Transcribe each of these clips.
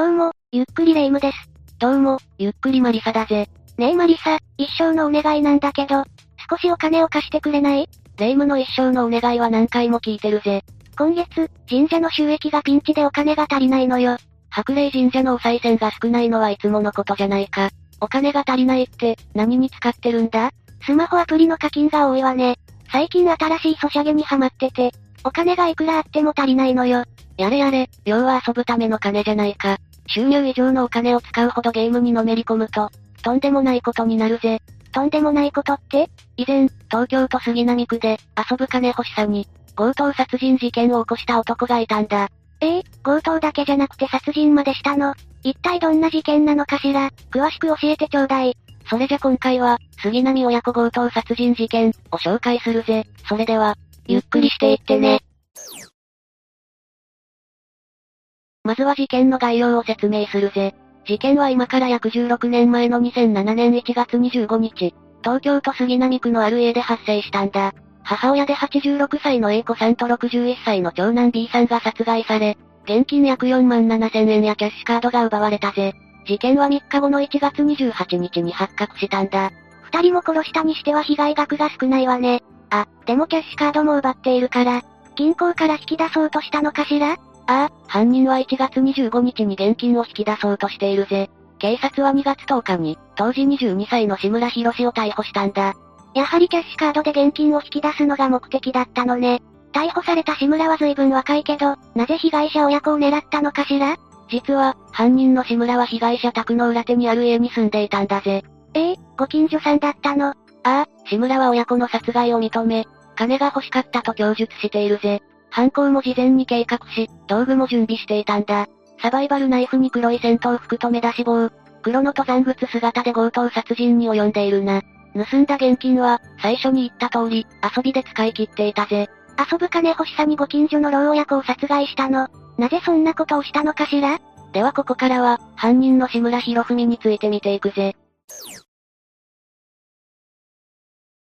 どうも、ゆっくりレ夢ムです。どうも、ゆっくりマリサだぜ。ねえマリサ、一生のお願いなんだけど、少しお金を貸してくれない？レ夢ムの一生のお願いは何回も聞いてるぜ。今月、神社の収益がピンチでお金が足りないのよ。白霊神社のお賽銭が少ないのはいつものことじゃないか。お金が足りないって、何に使ってるんだ？スマホアプリの課金が多いわね。最近新しいソシャゲにハマってて、お金がいくらあっても足りないのよ。やれやれ、要は遊ぶための金じゃないか。収入以上のお金を使うほどゲームにのめり込むと、とんでもないことになるぜ。とんでもないことって？以前、東京都杉並区で、遊ぶ金欲しさに、強盗殺人事件を起こした男がいたんだ。ええ強盗だけじゃなくて殺人までしたの？一体どんな事件なのかしら？詳しく教えてちょうだい。それじゃ今回は、杉並親子強盗殺人事件を紹介するぜ。それでは、ゆっくりしていってね。まずは事件の概要を説明するぜ。事件は今から約16年前の2007年1月25日、東京都杉並区のある家で発生したんだ。母親で86歳の A 子さんと61歳の長男 B さんが殺害され、現金約4万7千円やキャッシュカードが奪われたぜ。事件は3日後の1月28日に発覚したんだ。二人も殺したにしては被害額が少ないわね。あ、でもキャッシュカードも奪っているから、銀行から引き出そうとしたのかしら？ああ、犯人は1月25日に現金を引き出そうとしているぜ。警察は2月10日に、当時22歳の志村博士を逮捕したんだ。やはりキャッシュカードで現金を引き出すのが目的だったのね。逮捕された志村は随分若いけど、なぜ被害者親子を狙ったのかしら？実は、犯人の志村は被害者宅の裏手にある家に住んでいたんだぜ。ええご近所さんだったの？ああ、志村は親子の殺害を認め、金が欲しかったと供述しているぜ。犯行も事前に計画し、道具も準備していたんだ。サバイバルナイフに黒い戦闘服と目出し帽、黒の登山靴姿で強盗殺人に及んでいるな。盗んだ現金は、最初に言った通り、遊びで使い切っていたぜ。遊ぶ金欲しさにご近所の老親子を殺害したの。なぜそんなことをしたのかしら？ではここからは、犯人の志村博文について見ていくぜ。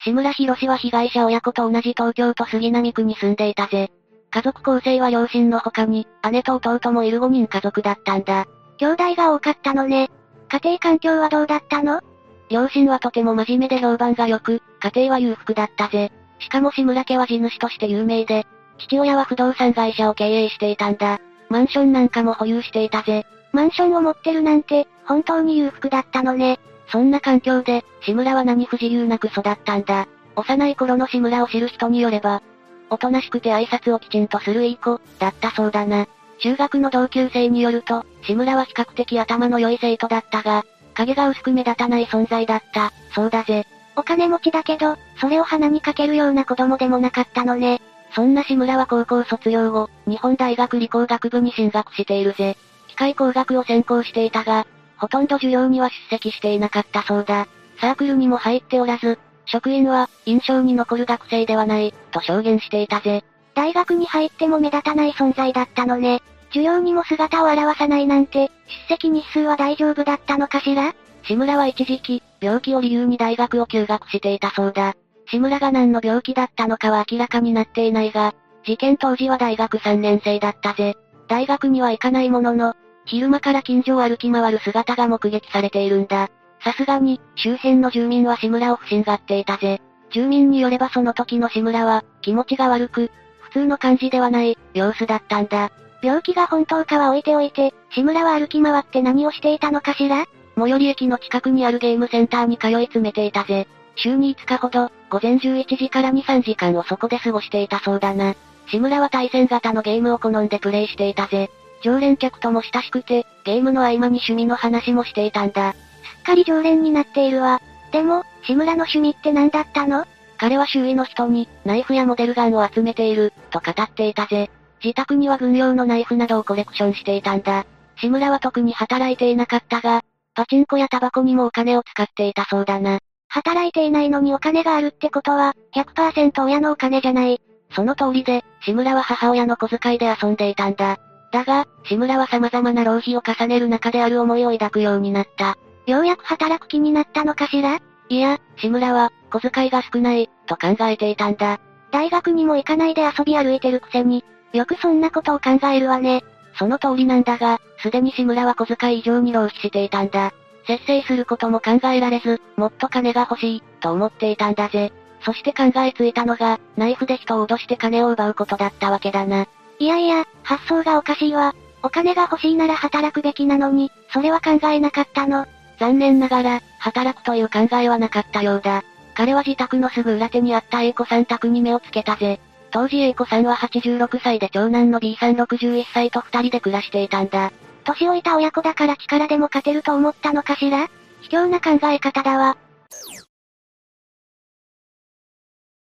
志村博は被害者親子と同じ東京都杉並区に住んでいたぜ。家族構成は両親の他に、姉と弟もいる5人家族だったんだ。兄弟が多かったのね。家庭環境はどうだったの？両親はとても真面目で評判が良く、家庭は裕福だったぜ。しかも志村家は地主として有名で、父親は不動産会社を経営していたんだ。マンションなんかも保有していたぜ。マンションを持ってるなんて、本当に裕福だったのね。そんな環境で、志村は何不自由なく育ったんだ。幼い頃の志村を知る人によれば、おとなしくて挨拶をきちんとするいい子、だったそうだな。中学の同級生によると、志村は比較的頭の良い生徒だったが、影が薄く目立たない存在だった、そうだぜ。お金持ちだけど、それを鼻にかけるような子供でもなかったのね。そんな志村は高校卒業後、日本大学理工学部に進学しているぜ。機械工学を専攻していたが、ほとんど授業には出席していなかったそうだ。サークルにも入っておらず、職員は、印象に残る学生ではない、と証言していたぜ。大学に入っても目立たない存在だったのね。授業にも姿を現さないなんて、出席日数は大丈夫だったのかしら？志村は一時期、病気を理由に大学を休学していたそうだ。志村が何の病気だったのかは明らかになっていないが、事件当時は大学3年生だったぜ。大学には行かないものの、昼間から近所を歩き回る姿が目撃されているんだ。さすがに、周辺の住民は志村を不審がっていたぜ。住民によればその時の志村は、気持ちが悪く、普通の感じではない、様子だったんだ。病気が本当かは置いておいて、志村は歩き回って何をしていたのかしら？最寄り駅の近くにあるゲームセンターに通い詰めていたぜ。週に5日ほど、午前11時から2、3時間をそこで過ごしていたそうだな。志村は対戦型のゲームを好んでプレイしていたぜ。常連客とも親しくて、ゲームの合間に趣味の話もしていたんだ。っかり常連になっているわ。でも、志村の趣味って何だったの？彼は周囲の人に、ナイフやモデルガンを集めている、と語っていたぜ。自宅には軍用のナイフなどをコレクションしていたんだ。志村は特に働いていなかったが、パチンコやタバコにもお金を使っていたそうだな。働いていないのにお金があるってことは、100%親のお金じゃない。その通りで、志村は母親の小遣いで遊んでいたんだ。だが、志村は様々な浪費を重ねる中である思いを抱くようになった。ようやく働く気になったのかしら？いや、志村は、小遣いが少ない、と考えていたんだ。大学にも行かないで遊び歩いてるくせに、よくそんなことを考えるわね。その通りなんだが、すでに志村は小遣い以上に浪費していたんだ。節制することも考えられず、もっと金が欲しい、と思っていたんだぜ。そして考えついたのが、ナイフで人を脅して金を奪うことだったわけだな。いやいや、発想がおかしいわ。お金が欲しいなら働くべきなのに、それは考えなかったの。残念ながら、働くという考えはなかったようだ。彼は自宅のすぐ裏手にあった A 子さん宅に目をつけたぜ。当時 A 子さんは86歳で長男の B さん61歳と二人で暮らしていたんだ。年老いた親子だから力でも勝てると思ったのかしら？卑怯な考え方だわ。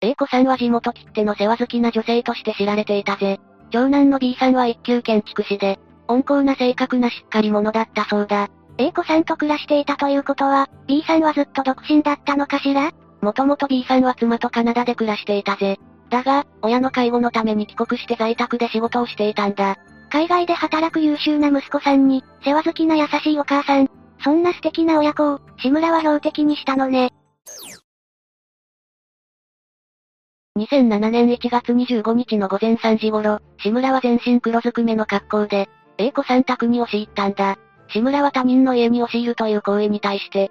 A 子さんは地元切手の世話好きな女性として知られていたぜ。長男の B さんは一級建築士で、温厚な性格なしっかり者だったそうだ。A 子さんと暮らしていたということは、B さんはずっと独身だったのかしら？もともと B さんは妻とカナダで暮らしていたぜ。だが、親の介護のために帰国して在宅で仕事をしていたんだ。海外で働く優秀な息子さんに、世話好きな優しいお母さん。そんな素敵な親子を、志村は標的にしたのね。2007年1月25日の午前3時頃、志村は全身黒ずくめの格好で、A 子さん宅に押し入ったんだ。志村は他人の家に押し入るという行為に対して、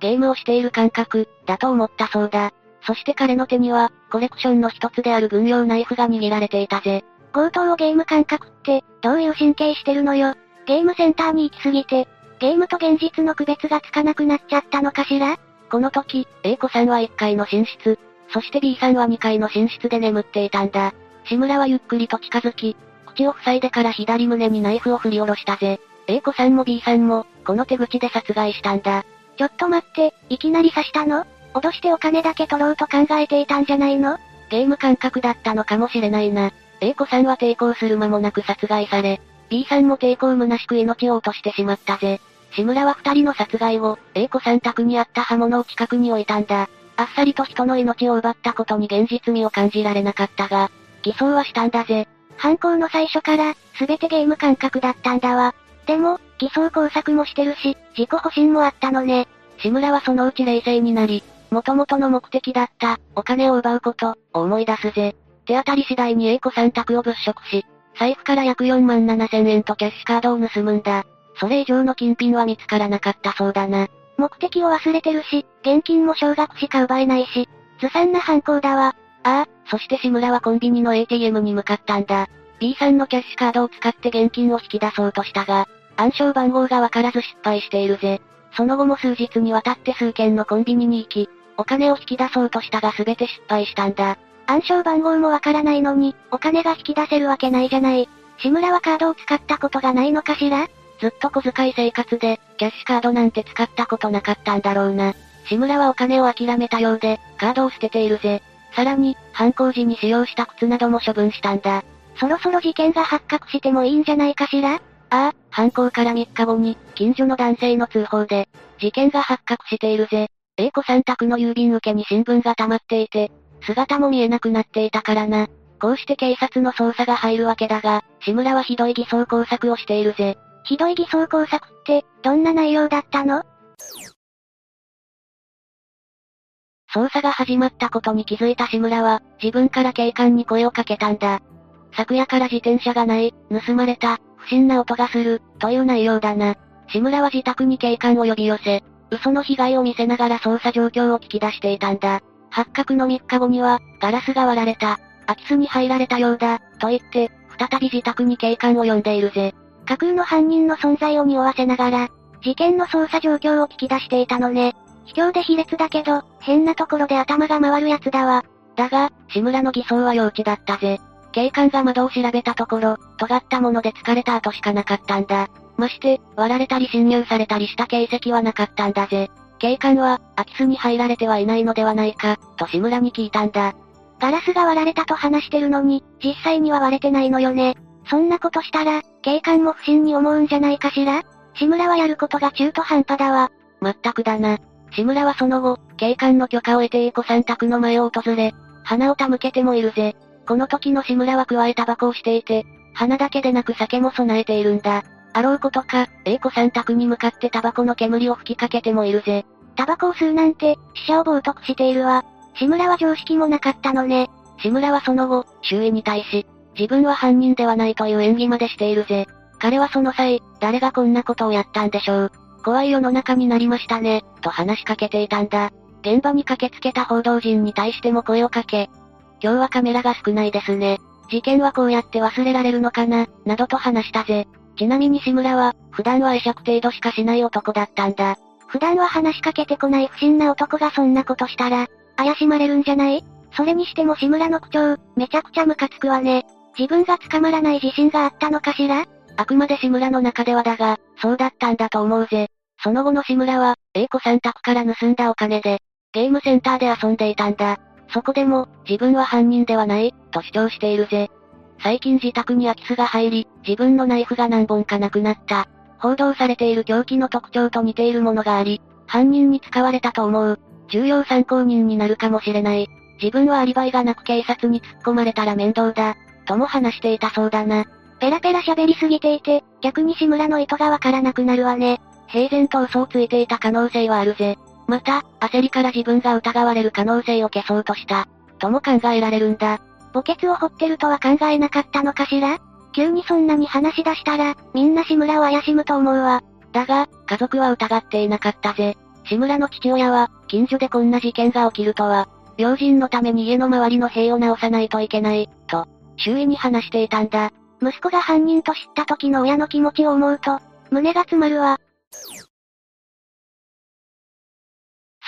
ゲームをしている感覚、だと思ったそうだ。そして彼の手には、コレクションの一つである軍用ナイフが握られていたぜ。強盗をゲーム感覚って、どういう神経してるのよ。ゲームセンターに行きすぎて、ゲームと現実の区別がつかなくなっちゃったのかしら？この時、A 子さんは1階の寝室、そして B さんは2階の寝室で眠っていたんだ。志村はゆっくりと近づき、口を塞いでから左胸にナイフを振り下ろしたぜ。A 子さんも B さんも、この手口で殺害したんだ。ちょっと待って、いきなり刺したの？脅してお金だけ取ろうと考えていたんじゃないの？ゲーム感覚だったのかもしれないな。A 子さんは抵抗する間もなく殺害され、B さんも抵抗虚しく命を落としてしまったぜ。志村は二人の殺害後、A 子さん宅にあった刃物を近くに置いたんだ。あっさりと人の命を奪ったことに現実味を感じられなかったが、偽装はしたんだぜ。犯行の最初から、すべてゲーム感覚だったんだわ。でも、偽装工作もしてるし、自己保身もあったのね。志村はそのうち冷静になり、元々の目的だった、お金を奪うこと、を思い出すぜ。手当たり次第に A 子さん宅を物色し、財布から約4万7千円とキャッシュカードを盗むんだ。それ以上の金品は見つからなかったそうだな。目的を忘れてるし、現金も少額しか奪えないし、ずさんな犯行だわ。ああ、そして志村はコンビニの ATM に向かったんだ。B さんのキャッシュカードを使って現金を引き出そうとしたが、暗証番号がわからず失敗しているぜ。その後も数日にわたって数件のコンビニに行き、お金を引き出そうとしたが全て失敗したんだ。暗証番号もわからないのに、お金が引き出せるわけないじゃない。志村はカードを使ったことがないのかしら？ずっと小遣い生活で、キャッシュカードなんて使ったことなかったんだろうな。志村はお金を諦めたようで、カードを捨てているぜ。さらに、犯行時に使用した靴なども処分したんだ。そろそろ事件が発覚してもいいんじゃないかしら？ああ、犯行から3日後に、近所の男性の通報で、事件が発覚しているぜ。A 子さん宅の郵便受けに新聞が溜まっていて、姿も見えなくなっていたからな。こうして警察の捜査が入るわけだが、志村はひどい偽装工作をしているぜ。ひどい偽装工作って、どんな内容だったの？捜査が始まったことに気づいた志村は、自分から警官に声をかけたんだ。昨夜から自転車がない、盗まれた、不審な音がする、という内容だな。志村は自宅に警官を呼び寄せ、嘘の被害を見せながら捜査状況を聞き出していたんだ。発覚の3日後には、ガラスが割られた、空き巣に入られたようだ、と言って、再び自宅に警官を呼んでいるぜ。架空の犯人の存在を匂わせながら、事件の捜査状況を聞き出していたのね。卑怯で卑劣だけど、変なところで頭が回るやつだわ。だが、志村の偽装は幼稚だったぜ。警官が窓を調べたところ、尖ったもので疲れた後しかなかったんだ。まして、割られたり侵入されたりした形跡はなかったんだぜ。警官は、空き巣に入られてはいないのではないか、と志村に聞いたんだ。ガラスが割られたと話してるのに、実際には割れてないのよね。そんなことしたら、警官も不審に思うんじゃないかしら？志村はやることが中途半端だわ。まったくだな。志村はその後、警官の許可を得て A 子さん宅の前を訪れ、花を手向けてもいるぜ。この時の志村は加えタバコをしていて、花だけでなく酒も備えているんだ。あろうことか、A 子さん宅に向かってタバコの煙を吹きかけてもいるぜ。タバコを吸うなんて、死者を冒涜しているわ。志村は常識もなかったのね。志村はその後、周囲に対し、自分は犯人ではないという演技までしているぜ。彼はその際、誰がこんなことをやったんでしょう。怖い世の中になりましたね、と話しかけていたんだ。現場に駆けつけた報道陣に対しても声をかけ、今日はカメラが少ないですね。事件はこうやって忘れられるのかな、などと話したぜ。ちなみに志村は、普段は会釈程度しかしない男だったんだ。普段は話しかけてこない不審な男がそんなことしたら、怪しまれるんじゃない？それにしても志村の口調、めちゃくちゃムカつくわね。自分が捕まらない自信があったのかしら？あくまで志村の中ではだが、そうだったんだと思うぜ。その後の志村は、A 子さん宅から盗んだお金で、ゲームセンターで遊んでいたんだ。そこでも、自分は犯人ではない、と主張しているぜ。最近自宅に空き巣が入り、自分のナイフが何本かなくなった。報道されている凶器の特徴と似ているものがあり、犯人に使われたと思う。重要参考人になるかもしれない。自分はアリバイがなく警察に突っ込まれたら面倒だ。とも話していたそうだな。ペラペラ喋りすぎていて、逆に志村の意図がわからなくなるわね。平然と嘘をついていた可能性はあるぜ。また、焦りから自分が疑われる可能性を消そうとした。とも考えられるんだ。墓穴を掘ってるとは考えなかったのかしら？急にそんなに話し出したら、みんな志村を怪しむと思うわ。だが、家族は疑っていなかったぜ。志村の父親は、近所でこんな事件が起きるとは、病人のために家の周りの塀を直さないといけない、と、周囲に話していたんだ。息子が犯人と知った時の親の気持ちを思うと、胸が詰まるわ。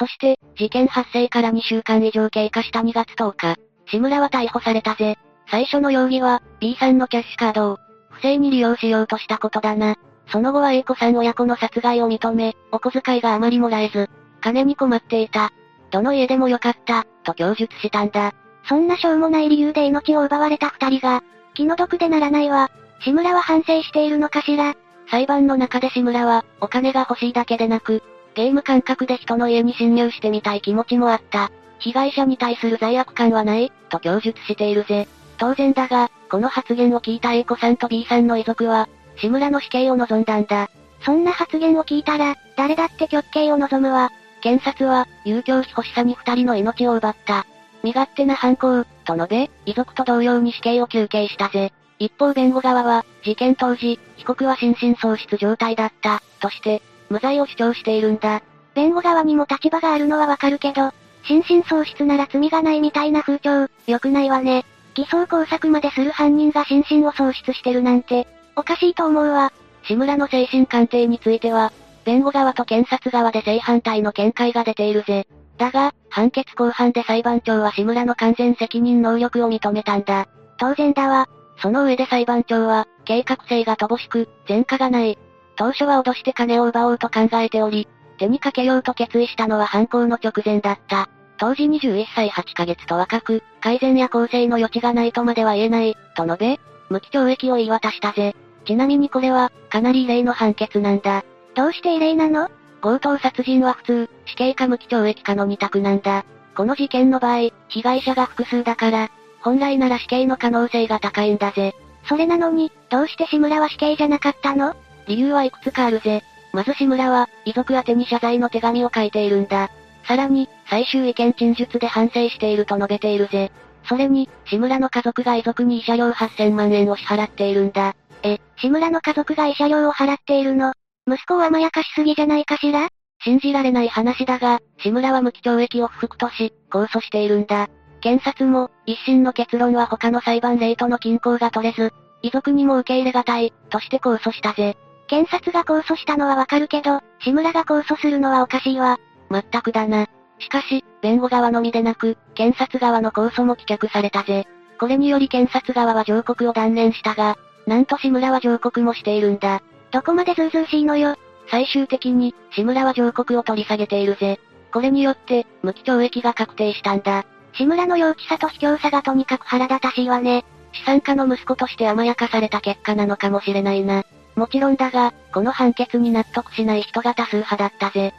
そして、事件発生から2週間以上経過した2月10日、志村は逮捕されたぜ。最初の容疑は、B さんのキャッシュカードを、不正に利用しようとしたことだな。その後は A 子さん親子の殺害を認め、お小遣いがあまりもらえず、金に困っていた。どの家でもよかった、と供述したんだ。そんなしょうもない理由で命を奪われた二人が、気の毒でならないわ。志村は反省しているのかしら裁判の中で志村は、お金が欲しいだけでなく、ゲーム感覚で人の家に侵入してみたい気持ちもあった。被害者に対する罪悪感はない、と供述しているぜ。当然だが、この発言を聞いた A 子さんと B さんの遺族は、志村の死刑を望んだんだ。そんな発言を聞いたら、誰だって極刑を望むわ。検察は、遊興費欲しさに二人の命を奪った。身勝手な犯行、と述べ、遺族と同様に死刑を求刑したぜ。一方弁護側は、事件当時、被告は心神喪失状態だった、として、無罪を主張しているんだ。弁護側にも立場があるのはわかるけど、心神喪失なら罪がないみたいな風潮、良くないわね。偽装工作までする犯人が心身を喪失してるなんて、おかしいと思うわ。志村の精神鑑定については、弁護側と検察側で正反対の見解が出ているぜ。だが、判決公判で裁判長は志村の完全責任能力を認めたんだ。当然だわ。その上で裁判長は、計画性が乏しく、前科がない。当初は脅して金を奪おうと考えており、手にかけようと決意したのは犯行の直前だった。当時21歳8ヶ月と若く、改善や更生の余地がないとまでは言えない、と述べ、無期懲役を言い渡したぜ。ちなみにこれは、かなり異例の判決なんだ。どうして異例なの？強盗殺人は普通、死刑か無期懲役かの二択なんだ。この事件の場合、被害者が複数だから、本来なら死刑の可能性が高いんだぜ。それなのに、どうして志村は死刑じゃなかったの？理由はいくつかあるぜ。まず志村は、遺族宛に謝罪の手紙を書いているんだ。さらに、最終意見陳述で反省していると述べているぜ。それに、志村の家族が遺族に慰謝料8000万円を支払っているんだ。え、志村の家族が慰謝料を払っているの？息子を甘やかしすぎじゃないかしら？信じられない話だが、志村は無期懲役を不服とし、控訴しているんだ。検察も、一審の結論は他の裁判例との均衡が取れず、遺族にも受け入れがたい、として控訴したぜ。検察が控訴したのはわかるけど、志村が控訴するのはおかしいわ。まったくだな。しかし、弁護側のみでなく、検察側の控訴も棄却されたぜ。これにより検察側は上告を断念したが、なんと志村は上告もしているんだ。どこまでずうずうしいのよ。最終的に、志村は上告を取り下げているぜ。これによって、無期懲役が確定したんだ。志村の幼稚さと卑怯さがとにかく腹立たしいわね。資産家の息子として甘やかされた結果なのかもしれないな。もちろんだが、この判決に納得しない人が多数派だったぜ。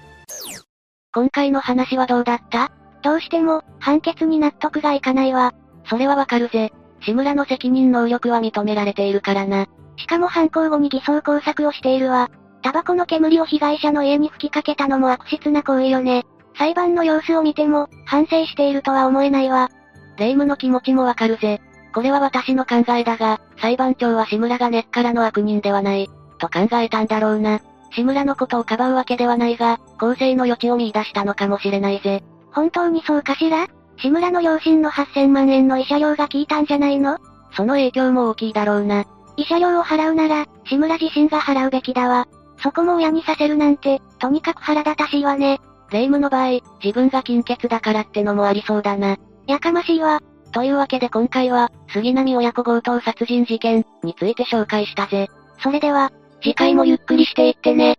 今回の話はどうだった？どうしても、判決に納得がいかないわ。それはわかるぜ。志村の責任能力は認められているからな。しかも犯行後に偽装工作をしているわ。タバコの煙を被害者の家に吹きかけたのも悪質な行為よね。裁判の様子を見ても、反省しているとは思えないわ。霊夢の気持ちもわかるぜ。これは私の考えだが、裁判長は志村が根っからの悪人ではない、と考えたんだろうな。志村のことをかばうわけではないが、公正の余地を見出したのかもしれないぜ。本当にそうかしら？志村の両親の8000万円の慰謝料が効いたんじゃないの？その影響も大きいだろうな。慰謝料を払うなら、志村自身が払うべきだわ。そこも親にさせるなんて、とにかく腹立たしいわね。霊夢の場合、自分が金欠だからってのもありそうだな。やかましいわ。というわけで今回は、杉並親子強盗殺人事件について紹介したぜ。それでは、次回もゆっくりしていってね。